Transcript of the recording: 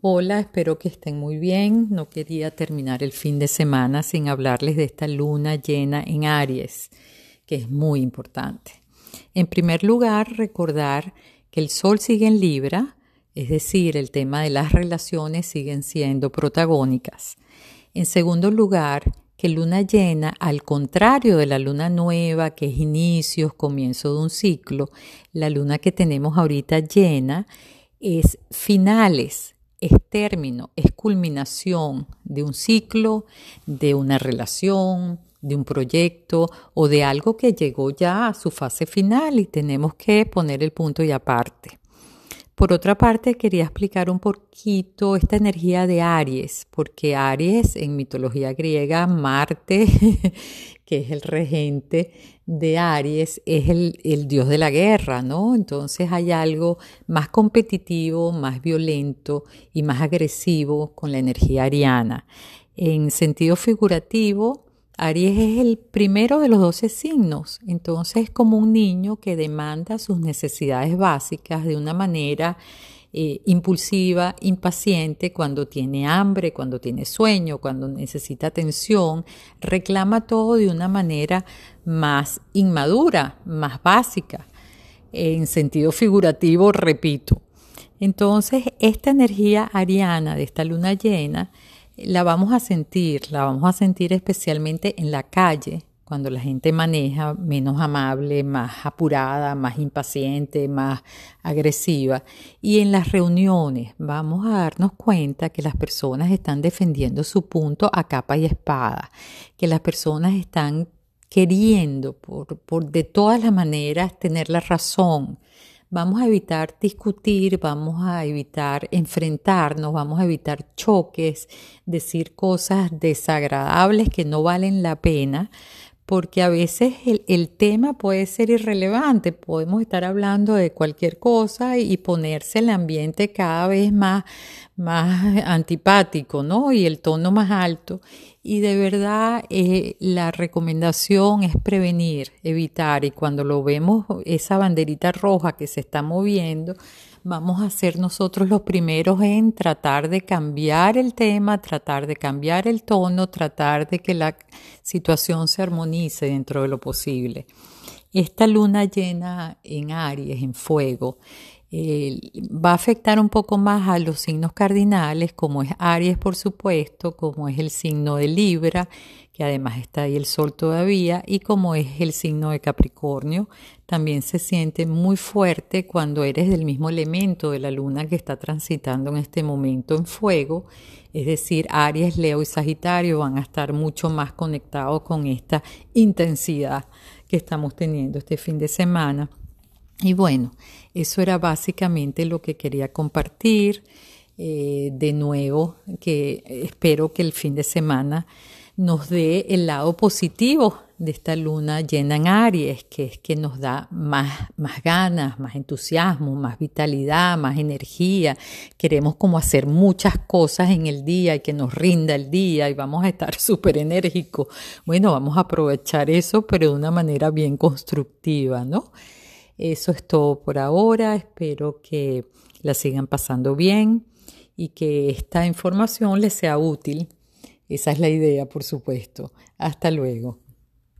Hola, espero que estén muy bien. No quería terminar el fin de semana sin hablarles de esta luna llena en Aries, que es muy importante. En primer lugar, recordar que el Sol sigue en Libra, es decir, el tema de las relaciones siguen siendo protagónicas. En segundo lugar, que luna llena, al contrario de la luna nueva, que es inicios, comienzo de un ciclo, la luna que tenemos ahorita llena es finales, es término, es culminación de un ciclo, de una relación, de un proyecto o de algo que llegó ya a su fase final y tenemos que poner el punto y aparte. Por otra parte, quería explicar un poquito esta energía de Aries, porque Aries en mitología griega, Marte, que es el regente de Aries, es el, el, dios de la guerra, ¿no? Entonces hay algo más competitivo, más violento y más agresivo con la energía ariana. En sentido figurativo, Aries es el primero de los doce signos, entonces es como un niño que demanda sus necesidades básicas de una manera eh, impulsiva, impaciente, cuando tiene hambre, cuando tiene sueño, cuando necesita atención, reclama todo de una manera más inmadura, más básica, en sentido figurativo, repito. Entonces, esta energía ariana de esta luna llena, la vamos a sentir, la vamos a sentir especialmente en la calle, cuando la gente maneja menos amable, más apurada, más impaciente, más agresiva. Y en las reuniones vamos a darnos cuenta que las personas están defendiendo su punto a capa y espada, que las personas están queriendo por, por de todas las maneras tener la razón, Vamos a evitar discutir, vamos a evitar enfrentarnos, vamos a evitar choques, decir cosas desagradables que no valen la pena, porque a veces el, tema puede ser irrelevante, podemos estar hablando de cualquier cosa y, ponerse el ambiente cada vez más, más antipático, ¿no? Y el tono más alto. Y de verdad eh, la recomendación es prevenir, evitar, y cuando lo vemos, esa banderita roja que se está moviendo, vamos a ser nosotros los primeros en tratar de cambiar el tema, tratar de cambiar el tono, tratar de que la situación se armonice dentro de lo posible. Esta luna llena en Aries, en fuego, eh, va a afectar un poco más a los signos cardinales, como es Aries, por supuesto, como es el signo de Libra, que además está ahí el Sol todavía, y como es el signo de Capricornio, también se siente muy fuerte cuando eres del mismo elemento de la luna que está transitando en este momento en fuego, es decir, Aries, Leo y Sagitario van a estar mucho más conectados con esta intensidad que estamos teniendo este fin de semana. Y bueno, eso era básicamente lo que quería compartir. Eh, de nuevo, que espero que el fin de semana nos dé el lado positivo de esta luna llena en Aries, que es que nos da más, más ganas, más entusiasmo, más vitalidad, más energía. Queremos como hacer muchas cosas en el día y que nos rinda el día y vamos a estar súper enérgicos. Bueno, vamos a aprovechar eso, pero de una manera bien constructiva, ¿no? Eso es todo por ahora. Espero que la sigan pasando bien y que esta información les sea útil. Esa es la idea, por supuesto. Hasta luego.